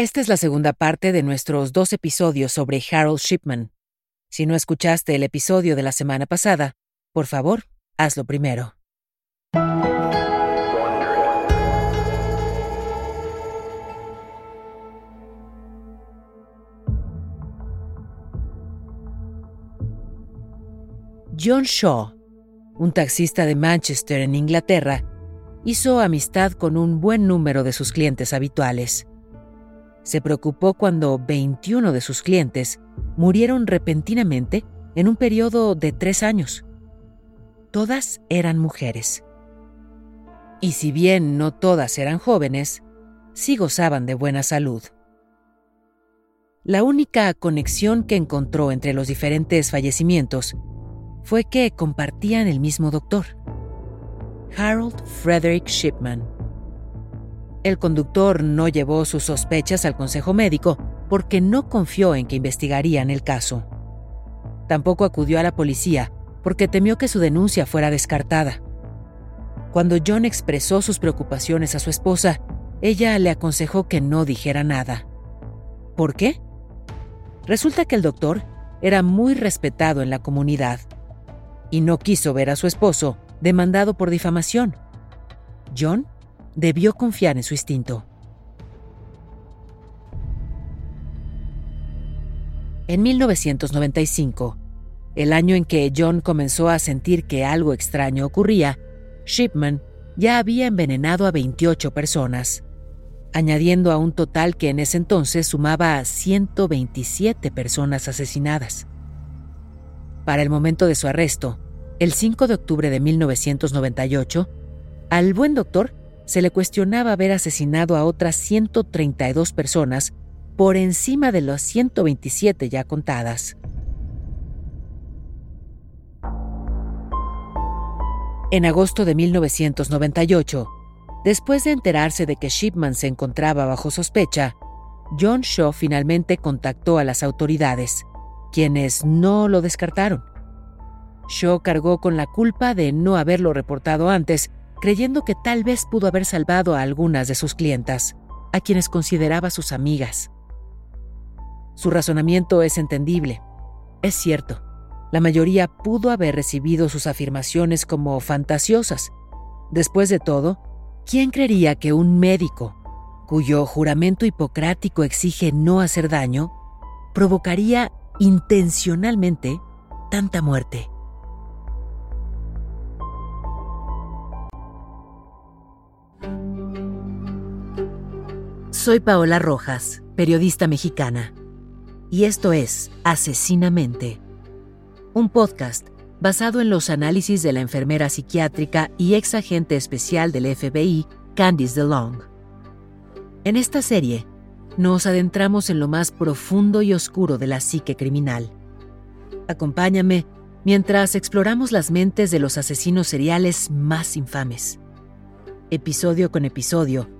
Esta es la segunda parte de nuestros dos episodios sobre Harold Shipman. Si no escuchaste el episodio de la semana pasada, por favor, hazlo primero. John Shaw, un taxista de Manchester en Inglaterra, hizo amistad con un buen número de sus clientes habituales. Se preocupó cuando 21 de sus clientes murieron repentinamente en un periodo de tres años. Todas eran mujeres. Y si bien no todas eran jóvenes, sí gozaban de buena salud. La única conexión que encontró entre los diferentes fallecimientos fue que compartían el mismo doctor, Harold Frederick Shipman. El conductor no llevó sus sospechas al consejo médico porque no confió en que investigarían el caso. Tampoco acudió a la policía porque temió que su denuncia fuera descartada. Cuando John expresó sus preocupaciones a su esposa, ella le aconsejó que no dijera nada. ¿Por qué? Resulta que el doctor era muy respetado en la comunidad y no quiso ver a su esposo demandado por difamación. John debió confiar en su instinto. En 1995, el año en que John comenzó a sentir que algo extraño ocurría, Shipman ya había envenenado a 28 personas, añadiendo a un total que en ese entonces sumaba a 127 personas asesinadas. Para el momento de su arresto, el 5 de octubre de 1998, al buen doctor se le cuestionaba haber asesinado a otras 132 personas por encima de las 127 ya contadas. En agosto de 1998, después de enterarse de que Shipman se encontraba bajo sospecha, John Shaw finalmente contactó a las autoridades, quienes no lo descartaron. Shaw cargó con la culpa de no haberlo reportado antes creyendo que tal vez pudo haber salvado a algunas de sus clientas, a quienes consideraba sus amigas. Su razonamiento es entendible. Es cierto, la mayoría pudo haber recibido sus afirmaciones como fantasiosas. Después de todo, ¿quién creería que un médico, cuyo juramento hipocrático exige no hacer daño, provocaría intencionalmente tanta muerte? Soy Paola Rojas, periodista mexicana, y esto es Asesinamente, un podcast basado en los análisis de la enfermera psiquiátrica y ex agente especial del FBI, Candice DeLong. En esta serie, nos adentramos en lo más profundo y oscuro de la psique criminal. Acompáñame mientras exploramos las mentes de los asesinos seriales más infames. Episodio con episodio,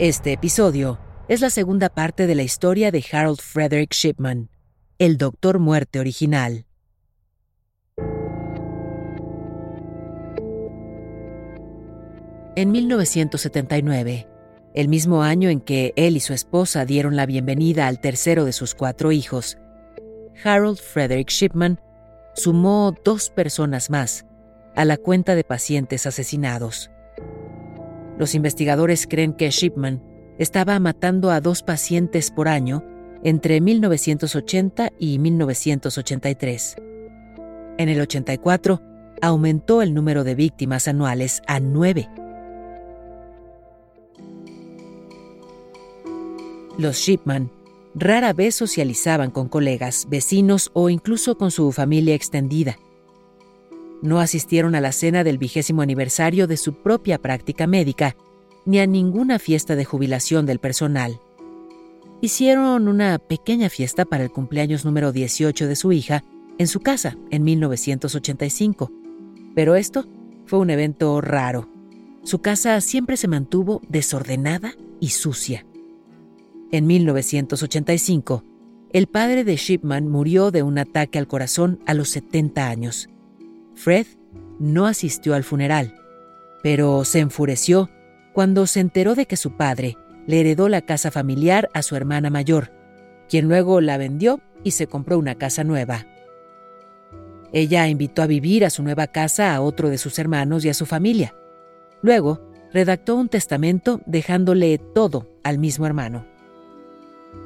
Este episodio es la segunda parte de la historia de Harold Frederick Shipman, el Doctor Muerte original. En 1979, el mismo año en que él y su esposa dieron la bienvenida al tercero de sus cuatro hijos, Harold Frederick Shipman sumó dos personas más a la cuenta de pacientes asesinados. Los investigadores creen que Shipman estaba matando a dos pacientes por año entre 1980 y 1983. En el 84, aumentó el número de víctimas anuales a nueve. Los Shipman rara vez socializaban con colegas, vecinos o incluso con su familia extendida. No asistieron a la cena del vigésimo aniversario de su propia práctica médica ni a ninguna fiesta de jubilación del personal. Hicieron una pequeña fiesta para el cumpleaños número 18 de su hija en su casa en 1985, pero esto fue un evento raro. Su casa siempre se mantuvo desordenada y sucia. En 1985, el padre de Shipman murió de un ataque al corazón a los 70 años. Fred no asistió al funeral, pero se enfureció cuando se enteró de que su padre le heredó la casa familiar a su hermana mayor, quien luego la vendió y se compró una casa nueva. Ella invitó a vivir a su nueva casa a otro de sus hermanos y a su familia. Luego, redactó un testamento dejándole todo al mismo hermano.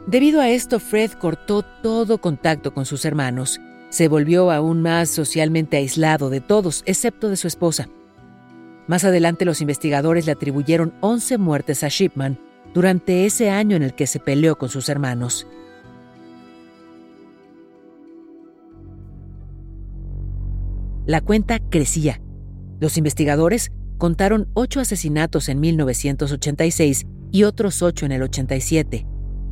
Debido a esto, Fred cortó todo contacto con sus hermanos. Se volvió aún más socialmente aislado de todos, excepto de su esposa. Más adelante los investigadores le atribuyeron 11 muertes a Shipman durante ese año en el que se peleó con sus hermanos. La cuenta crecía. Los investigadores contaron ocho asesinatos en 1986 y otros ocho en el 87.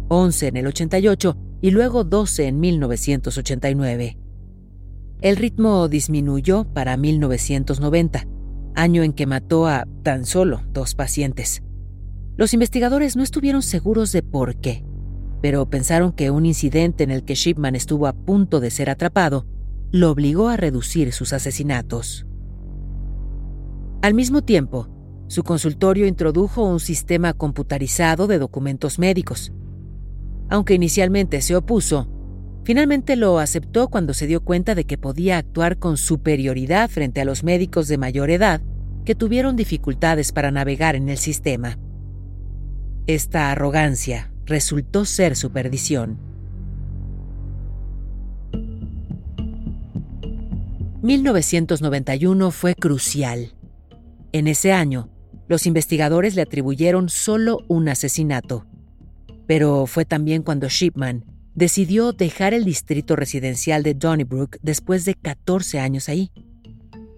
11 en el 88 y luego 12 en 1989. El ritmo disminuyó para 1990, año en que mató a tan solo dos pacientes. Los investigadores no estuvieron seguros de por qué, pero pensaron que un incidente en el que Shipman estuvo a punto de ser atrapado lo obligó a reducir sus asesinatos. Al mismo tiempo, su consultorio introdujo un sistema computarizado de documentos médicos, aunque inicialmente se opuso, finalmente lo aceptó cuando se dio cuenta de que podía actuar con superioridad frente a los médicos de mayor edad que tuvieron dificultades para navegar en el sistema. Esta arrogancia resultó ser su perdición. 1991 fue crucial. En ese año, los investigadores le atribuyeron solo un asesinato, pero fue también cuando Shipman decidió dejar el distrito residencial de Donnybrook después de 14 años ahí.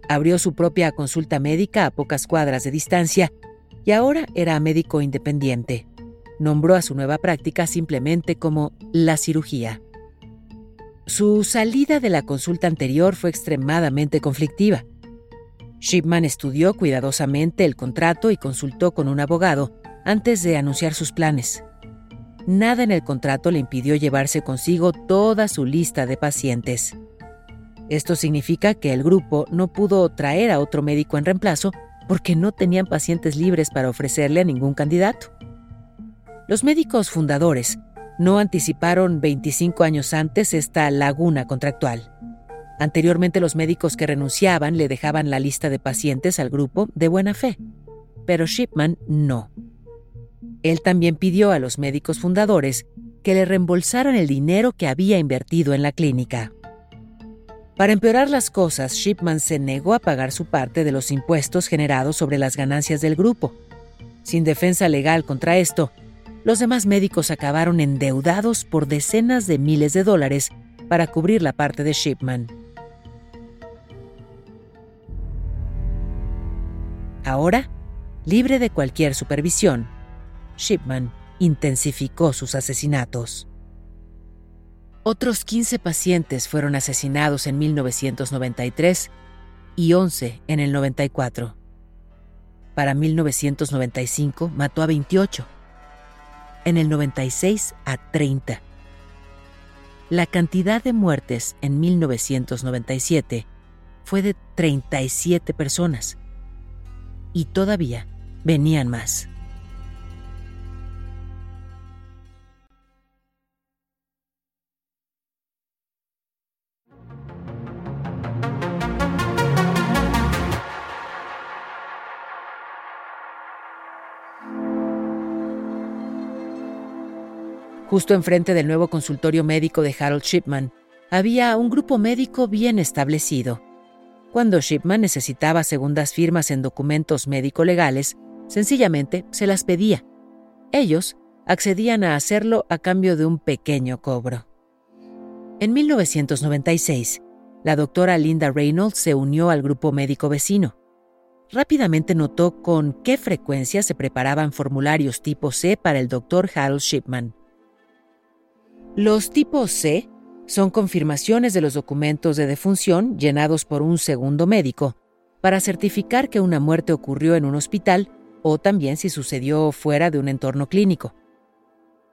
Abrió su propia consulta médica a pocas cuadras de distancia y ahora era médico independiente. Nombró a su nueva práctica simplemente como la cirugía. Su salida de la consulta anterior fue extremadamente conflictiva. Shipman estudió cuidadosamente el contrato y consultó con un abogado antes de anunciar sus planes nada en el contrato le impidió llevarse consigo toda su lista de pacientes. Esto significa que el grupo no pudo traer a otro médico en reemplazo porque no tenían pacientes libres para ofrecerle a ningún candidato. Los médicos fundadores no anticiparon 25 años antes esta laguna contractual. Anteriormente los médicos que renunciaban le dejaban la lista de pacientes al grupo de buena fe, pero Shipman no. Él también pidió a los médicos fundadores que le reembolsaran el dinero que había invertido en la clínica. Para empeorar las cosas, Shipman se negó a pagar su parte de los impuestos generados sobre las ganancias del grupo. Sin defensa legal contra esto, los demás médicos acabaron endeudados por decenas de miles de dólares para cubrir la parte de Shipman. Ahora, libre de cualquier supervisión, Shipman intensificó sus asesinatos. Otros 15 pacientes fueron asesinados en 1993 y 11 en el 94. Para 1995 mató a 28. En el 96 a 30. La cantidad de muertes en 1997 fue de 37 personas. Y todavía venían más. Justo enfrente del nuevo consultorio médico de Harold Shipman, había un grupo médico bien establecido. Cuando Shipman necesitaba segundas firmas en documentos médico-legales, sencillamente se las pedía. Ellos accedían a hacerlo a cambio de un pequeño cobro. En 1996, la doctora Linda Reynolds se unió al grupo médico vecino. Rápidamente notó con qué frecuencia se preparaban formularios tipo C para el doctor Harold Shipman. Los tipos C son confirmaciones de los documentos de defunción llenados por un segundo médico para certificar que una muerte ocurrió en un hospital o también si sucedió fuera de un entorno clínico.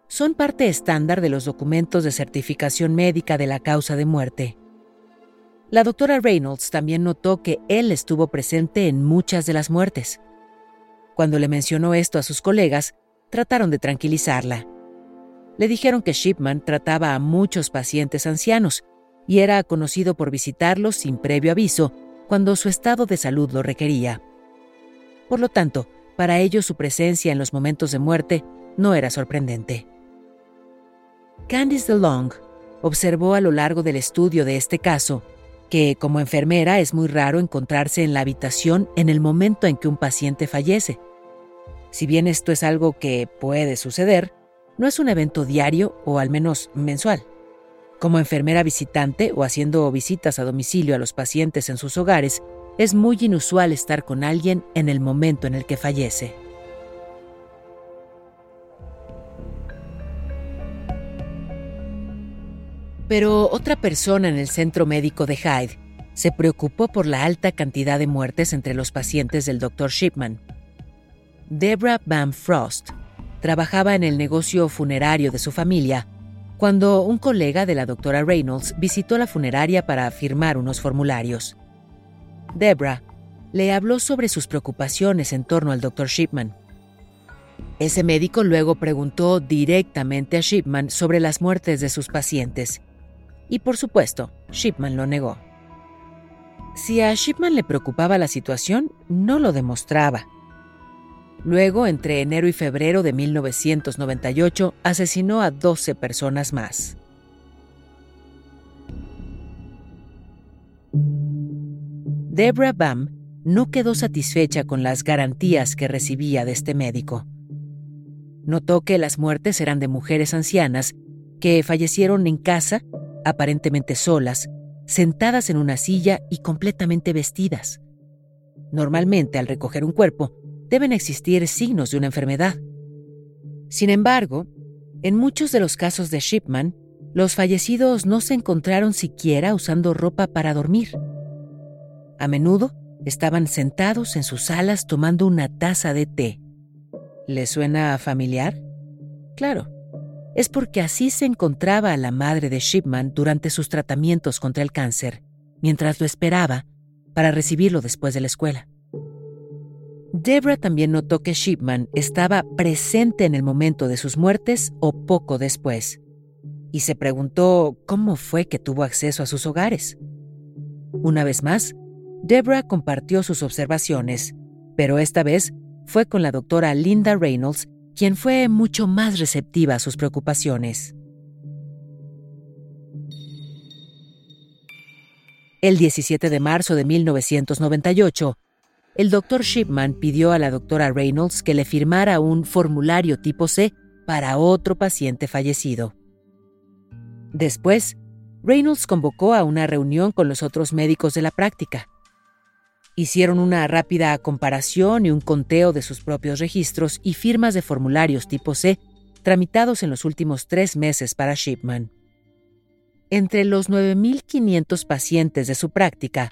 Son parte estándar de los documentos de certificación médica de la causa de muerte. La doctora Reynolds también notó que él estuvo presente en muchas de las muertes. Cuando le mencionó esto a sus colegas, trataron de tranquilizarla. Le dijeron que Shipman trataba a muchos pacientes ancianos y era conocido por visitarlos sin previo aviso cuando su estado de salud lo requería. Por lo tanto, para ellos su presencia en los momentos de muerte no era sorprendente. Candice DeLong observó a lo largo del estudio de este caso que como enfermera es muy raro encontrarse en la habitación en el momento en que un paciente fallece. Si bien esto es algo que puede suceder, no es un evento diario o al menos mensual. Como enfermera visitante o haciendo visitas a domicilio a los pacientes en sus hogares, es muy inusual estar con alguien en el momento en el que fallece. Pero otra persona en el centro médico de Hyde se preocupó por la alta cantidad de muertes entre los pacientes del Dr. Shipman. Deborah Van Frost trabajaba en el negocio funerario de su familia cuando un colega de la doctora Reynolds visitó la funeraria para firmar unos formularios. Debra le habló sobre sus preocupaciones en torno al Dr. Shipman. Ese médico luego preguntó directamente a Shipman sobre las muertes de sus pacientes. Y por supuesto, Shipman lo negó. Si a Shipman le preocupaba la situación, no lo demostraba. Luego, entre enero y febrero de 1998, asesinó a 12 personas más. Deborah Bam no quedó satisfecha con las garantías que recibía de este médico. Notó que las muertes eran de mujeres ancianas que fallecieron en casa, aparentemente solas, sentadas en una silla y completamente vestidas. Normalmente, al recoger un cuerpo, deben existir signos de una enfermedad. Sin embargo, en muchos de los casos de Shipman, los fallecidos no se encontraron siquiera usando ropa para dormir. A menudo estaban sentados en sus salas tomando una taza de té. ¿Le suena familiar? Claro, es porque así se encontraba la madre de Shipman durante sus tratamientos contra el cáncer, mientras lo esperaba para recibirlo después de la escuela. Debra también notó que Shipman estaba presente en el momento de sus muertes o poco después, y se preguntó cómo fue que tuvo acceso a sus hogares. Una vez más, Debra compartió sus observaciones, pero esta vez fue con la doctora Linda Reynolds, quien fue mucho más receptiva a sus preocupaciones. El 17 de marzo de 1998, el doctor Shipman pidió a la doctora Reynolds que le firmara un formulario tipo C para otro paciente fallecido. Después, Reynolds convocó a una reunión con los otros médicos de la práctica. Hicieron una rápida comparación y un conteo de sus propios registros y firmas de formularios tipo C tramitados en los últimos tres meses para Shipman. Entre los 9.500 pacientes de su práctica,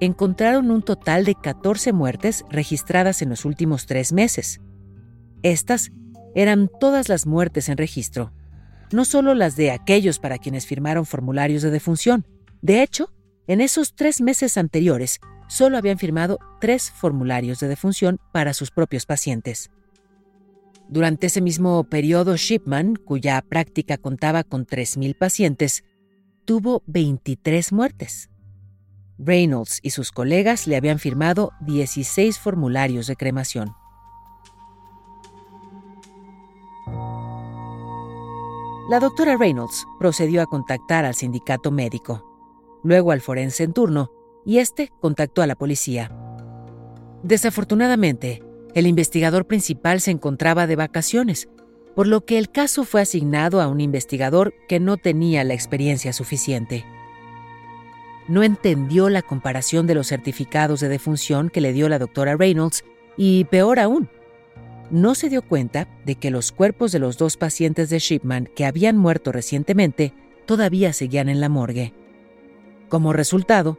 encontraron un total de 14 muertes registradas en los últimos tres meses. Estas eran todas las muertes en registro, no solo las de aquellos para quienes firmaron formularios de defunción. De hecho, en esos tres meses anteriores, solo habían firmado tres formularios de defunción para sus propios pacientes. Durante ese mismo periodo, Shipman, cuya práctica contaba con 3.000 pacientes, tuvo 23 muertes. Reynolds y sus colegas le habían firmado 16 formularios de cremación. La doctora Reynolds procedió a contactar al sindicato médico, luego al forense en turno, y este contactó a la policía. Desafortunadamente, el investigador principal se encontraba de vacaciones, por lo que el caso fue asignado a un investigador que no tenía la experiencia suficiente. No entendió la comparación de los certificados de defunción que le dio la doctora Reynolds y, peor aún, no se dio cuenta de que los cuerpos de los dos pacientes de Shipman que habían muerto recientemente todavía seguían en la morgue. Como resultado,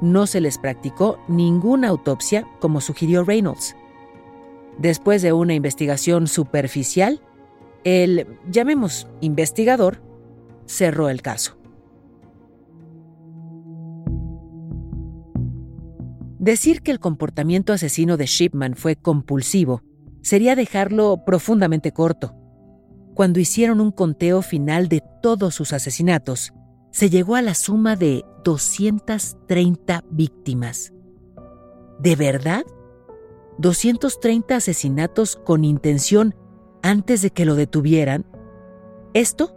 no se les practicó ninguna autopsia como sugirió Reynolds. Después de una investigación superficial, el, llamemos, investigador, cerró el caso. Decir que el comportamiento asesino de Shipman fue compulsivo sería dejarlo profundamente corto. Cuando hicieron un conteo final de todos sus asesinatos, se llegó a la suma de 230 víctimas. ¿De verdad? 230 asesinatos con intención antes de que lo detuvieran. Esto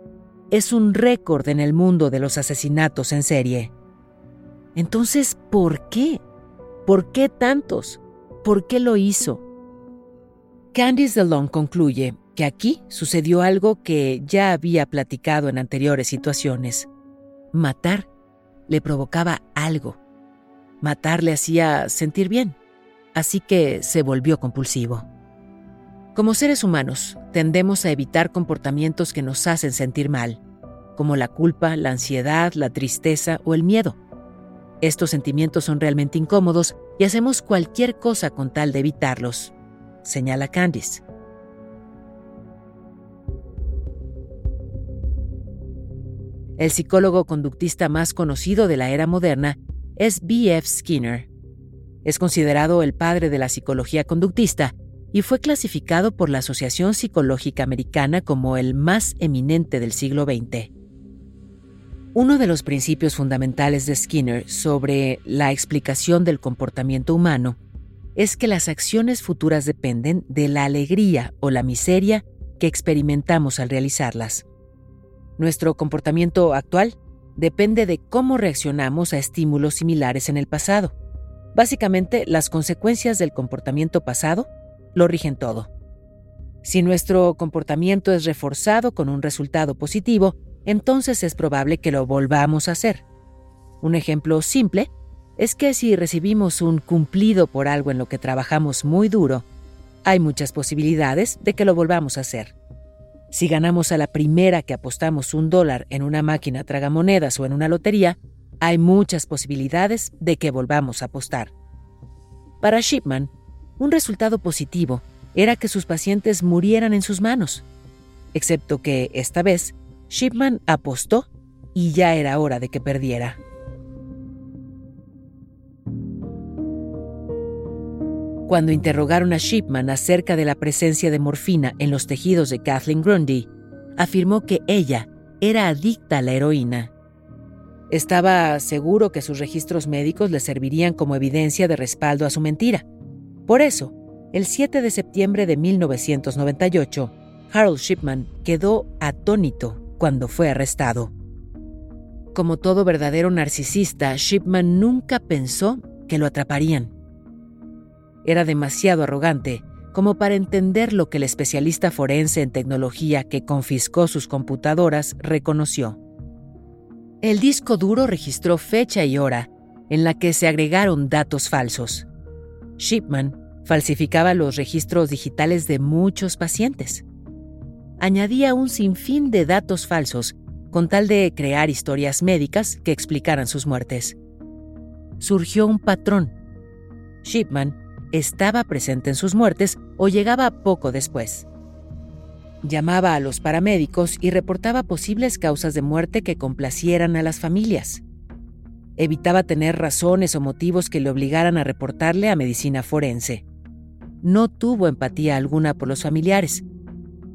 es un récord en el mundo de los asesinatos en serie. Entonces, ¿por qué? ¿Por qué tantos? ¿Por qué lo hizo? Candice DeLong concluye que aquí sucedió algo que ya había platicado en anteriores situaciones. Matar le provocaba algo. Matar le hacía sentir bien, así que se volvió compulsivo. Como seres humanos, tendemos a evitar comportamientos que nos hacen sentir mal, como la culpa, la ansiedad, la tristeza o el miedo. Estos sentimientos son realmente incómodos y hacemos cualquier cosa con tal de evitarlos, señala Candice. El psicólogo conductista más conocido de la era moderna es B.F. Skinner. Es considerado el padre de la psicología conductista y fue clasificado por la Asociación Psicológica Americana como el más eminente del siglo XX. Uno de los principios fundamentales de Skinner sobre la explicación del comportamiento humano es que las acciones futuras dependen de la alegría o la miseria que experimentamos al realizarlas. Nuestro comportamiento actual depende de cómo reaccionamos a estímulos similares en el pasado. Básicamente, las consecuencias del comportamiento pasado lo rigen todo. Si nuestro comportamiento es reforzado con un resultado positivo, entonces es probable que lo volvamos a hacer. Un ejemplo simple es que si recibimos un cumplido por algo en lo que trabajamos muy duro, hay muchas posibilidades de que lo volvamos a hacer. Si ganamos a la primera que apostamos un dólar en una máquina tragamonedas o en una lotería, hay muchas posibilidades de que volvamos a apostar. Para Shipman, un resultado positivo era que sus pacientes murieran en sus manos, excepto que, esta vez, Shipman apostó y ya era hora de que perdiera. Cuando interrogaron a Shipman acerca de la presencia de morfina en los tejidos de Kathleen Grundy, afirmó que ella era adicta a la heroína. Estaba seguro que sus registros médicos le servirían como evidencia de respaldo a su mentira, por eso, el 7 de septiembre de 1998, Harold Shipman quedó atónito cuando fue arrestado. Como todo verdadero narcisista, Shipman nunca pensó que lo atraparían. Era demasiado arrogante como para entender lo que el especialista forense en tecnología que confiscó sus computadoras reconoció. El disco duro registró fecha y hora en la que se agregaron datos falsos. Shipman falsificaba los registros digitales de muchos pacientes. Añadía un sinfín de datos falsos con tal de crear historias médicas que explicaran sus muertes. Surgió un patrón. Shipman estaba presente en sus muertes o llegaba poco después. Llamaba a los paramédicos y reportaba posibles causas de muerte que complacieran a las familias evitaba tener razones o motivos que le obligaran a reportarle a medicina forense. No tuvo empatía alguna por los familiares,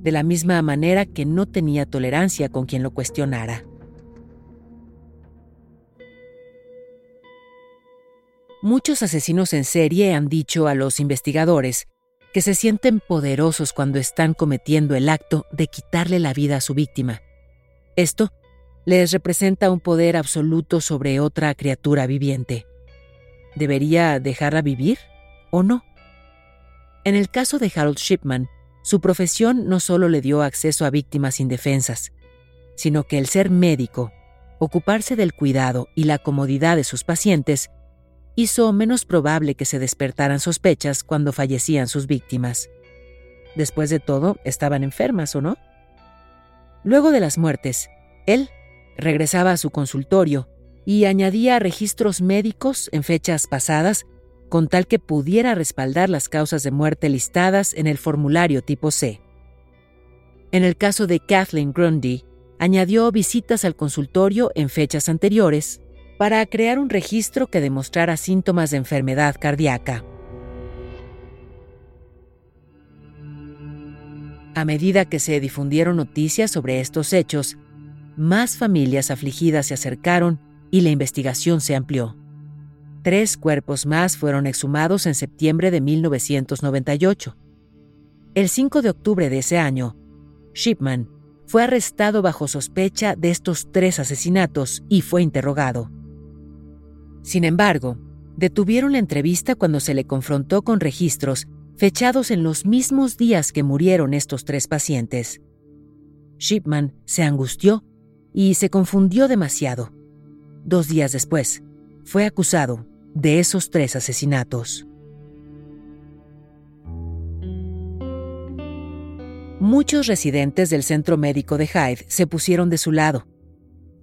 de la misma manera que no tenía tolerancia con quien lo cuestionara. Muchos asesinos en serie han dicho a los investigadores que se sienten poderosos cuando están cometiendo el acto de quitarle la vida a su víctima, Esto les representa un poder absoluto sobre otra criatura viviente. ¿Debería dejarla vivir o no? En el caso de Harold Shipman, su profesión no solo le dio acceso a víctimas indefensas, sino que el ser médico, ocuparse del cuidado y la comodidad de sus pacientes, hizo menos probable que se despertaran sospechas cuando fallecían sus víctimas. Después de todo, estaban enfermas, ¿o no? Luego de las muertes, él regresaba a su consultorio y añadía registros médicos en fechas pasadas con tal que pudiera respaldar las causas de muerte listadas en el formulario tipo C. En el caso de Kathleen Grundy, añadió visitas al consultorio en fechas anteriores para crear un registro que demostrara síntomas de enfermedad cardíaca. A medida que se difundieron noticias sobre estos hechos, más familias afligidas se acercaron y la investigación se amplió. Tres cuerpos más fueron exhumados en septiembre de 1998. El 5 de octubre de ese año, Shipman fue arrestado bajo sospecha de estos tres asesinatos y fue interrogado. Sin embargo, detuvieron la entrevista cuando se le confrontó con registros fechados en los mismos días que murieron estos tres pacientes. Shipman se angustió y se confundió demasiado. Dos días después, fue acusado de esos tres asesinatos. Muchos residentes del centro médico de Hyde se pusieron de su lado.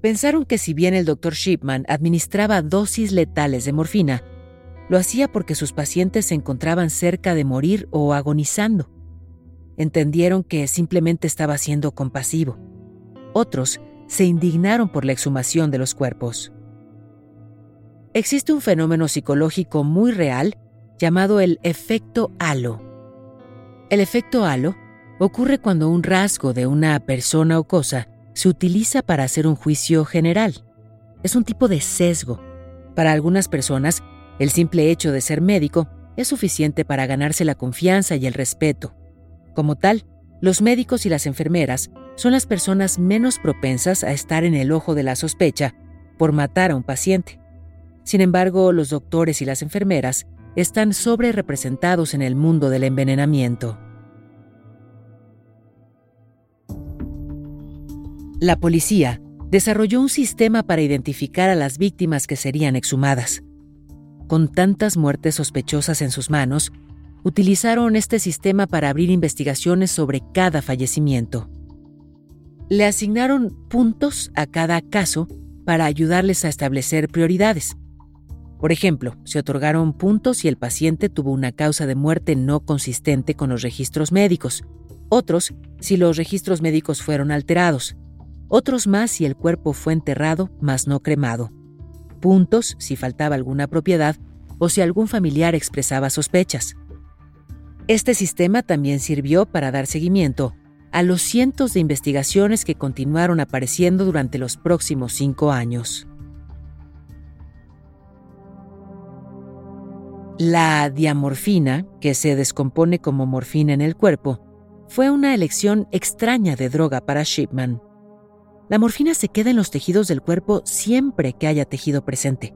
Pensaron que si bien el doctor Shipman administraba dosis letales de morfina, lo hacía porque sus pacientes se encontraban cerca de morir o agonizando. Entendieron que simplemente estaba siendo compasivo. Otros se indignaron por la exhumación de los cuerpos. Existe un fenómeno psicológico muy real llamado el efecto halo. El efecto halo ocurre cuando un rasgo de una persona o cosa se utiliza para hacer un juicio general. Es un tipo de sesgo. Para algunas personas, el simple hecho de ser médico es suficiente para ganarse la confianza y el respeto. Como tal, los médicos y las enfermeras son las personas menos propensas a estar en el ojo de la sospecha por matar a un paciente. Sin embargo, los doctores y las enfermeras están sobre representados en el mundo del envenenamiento. La policía desarrolló un sistema para identificar a las víctimas que serían exhumadas. Con tantas muertes sospechosas en sus manos, utilizaron este sistema para abrir investigaciones sobre cada fallecimiento. Le asignaron puntos a cada caso para ayudarles a establecer prioridades. Por ejemplo, se otorgaron puntos si el paciente tuvo una causa de muerte no consistente con los registros médicos, otros si los registros médicos fueron alterados, otros más si el cuerpo fue enterrado mas no cremado, puntos si faltaba alguna propiedad o si algún familiar expresaba sospechas. Este sistema también sirvió para dar seguimiento a los cientos de investigaciones que continuaron apareciendo durante los próximos cinco años. La diamorfina, que se descompone como morfina en el cuerpo, fue una elección extraña de droga para Shipman. La morfina se queda en los tejidos del cuerpo siempre que haya tejido presente.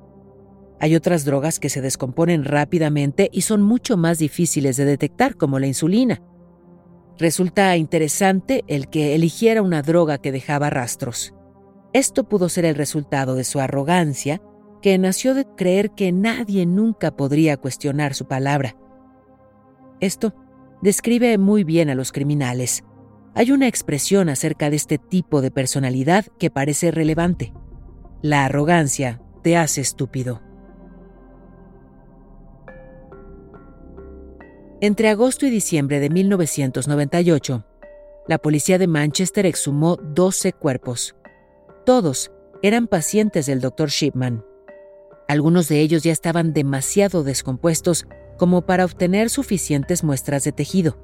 Hay otras drogas que se descomponen rápidamente y son mucho más difíciles de detectar, como la insulina. Resulta interesante el que eligiera una droga que dejaba rastros. Esto pudo ser el resultado de su arrogancia, que nació de creer que nadie nunca podría cuestionar su palabra. Esto describe muy bien a los criminales, hay una expresión acerca de este tipo de personalidad que parece relevante. La arrogancia te hace estúpido. Entre agosto y diciembre de 1998, la policía de Manchester exhumó 12 cuerpos. Todos eran pacientes del Dr. Shipman. Algunos de ellos ya estaban demasiado descompuestos como para obtener suficientes muestras de tejido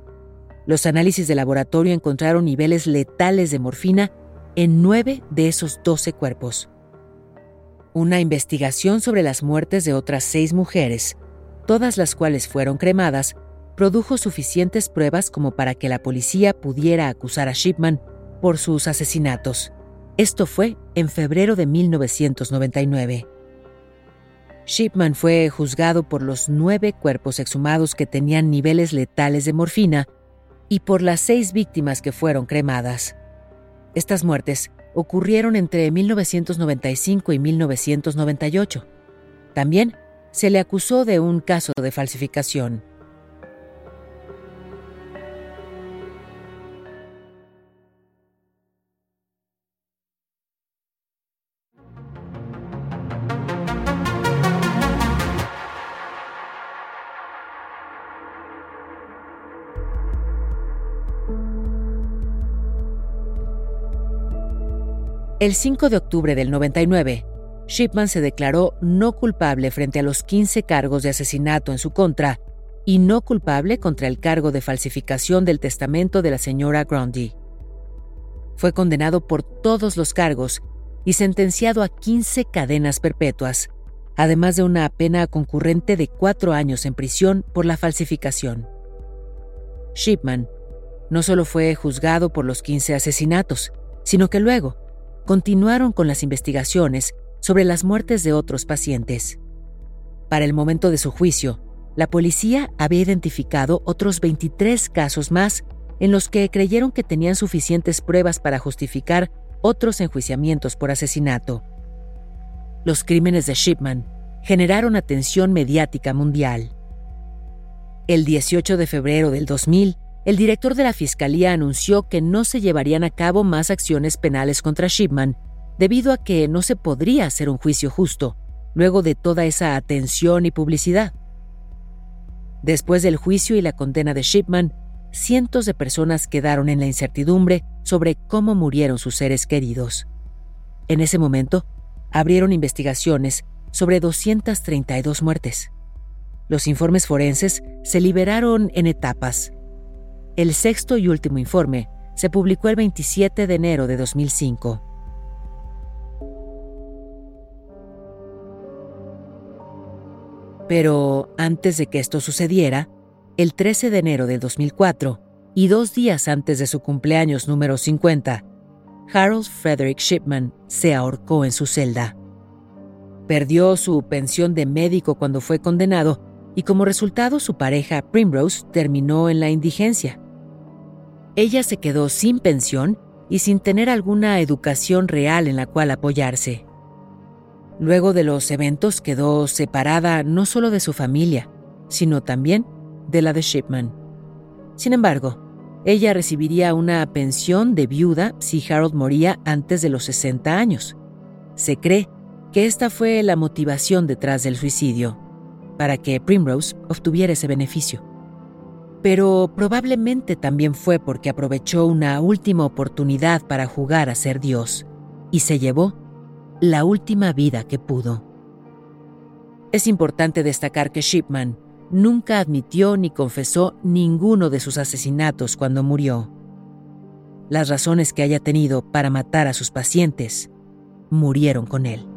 los análisis de laboratorio encontraron niveles letales de morfina en nueve de esos doce cuerpos. Una investigación sobre las muertes de otras seis mujeres, todas las cuales fueron cremadas, produjo suficientes pruebas como para que la policía pudiera acusar a Shipman por sus asesinatos. Esto fue en febrero de 1999. Shipman fue juzgado por los nueve cuerpos exhumados que tenían niveles letales de morfina y por las seis víctimas que fueron cremadas. Estas muertes ocurrieron entre 1995 y 1998. También se le acusó de un caso de falsificación. El 5 de octubre del 99, Shipman se declaró no culpable frente a los 15 cargos de asesinato en su contra y no culpable contra el cargo de falsificación del testamento de la señora Grundy. Fue condenado por todos los cargos y sentenciado a 15 cadenas perpetuas, además de una pena concurrente de cuatro años en prisión por la falsificación. Shipman no solo fue juzgado por los 15 asesinatos, sino que luego, continuaron con las investigaciones sobre las muertes de otros pacientes. Para el momento de su juicio, la policía había identificado otros 23 casos más en los que creyeron que tenían suficientes pruebas para justificar otros enjuiciamientos por asesinato. Los crímenes de Shipman generaron atención mediática mundial. El 18 de febrero del 2000, el director de la Fiscalía anunció que no se llevarían a cabo más acciones penales contra Shipman debido a que no se podría hacer un juicio justo luego de toda esa atención y publicidad. Después del juicio y la condena de Shipman, cientos de personas quedaron en la incertidumbre sobre cómo murieron sus seres queridos. En ese momento, abrieron investigaciones sobre 232 muertes. Los informes forenses se liberaron en etapas el sexto y último informe se publicó el 27 de enero de 2005. Pero antes de que esto sucediera, el 13 de enero de 2004, y dos días antes de su cumpleaños número 50, Harold Frederick Shipman se ahorcó en su celda. Perdió su pensión de médico cuando fue condenado y como resultado su pareja Primrose terminó en la indigencia ella se quedó sin pensión y sin tener alguna educación real en la cual apoyarse. Luego de los eventos quedó separada no solo de su familia, sino también de la de Shipman. Sin embargo, ella recibiría una pensión de viuda si Harold moría antes de los 60 años. Se cree que esta fue la motivación detrás del suicidio, para que Primrose obtuviera ese beneficio pero probablemente también fue porque aprovechó una última oportunidad para jugar a ser Dios y se llevó la última vida que pudo. Es importante destacar que Shipman nunca admitió ni confesó ninguno de sus asesinatos cuando murió. Las razones que haya tenido para matar a sus pacientes murieron con él.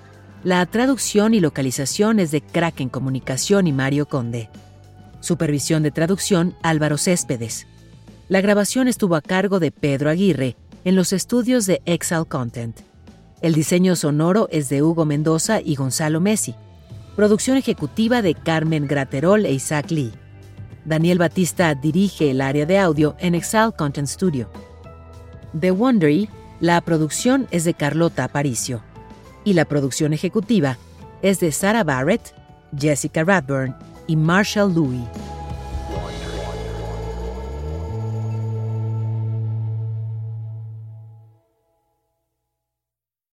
La traducción y localización es de Kraken Comunicación y Mario Conde. Supervisión de traducción Álvaro Céspedes. La grabación estuvo a cargo de Pedro Aguirre en los estudios de Exal Content. El diseño sonoro es de Hugo Mendoza y Gonzalo Messi. Producción ejecutiva de Carmen Graterol e Isaac Lee. Daniel Batista dirige el área de audio en Exal Content Studio. The Wondery, la producción es de Carlota Aparicio y la producción ejecutiva es de Sarah Barrett, Jessica Radburn y Marshall Louis.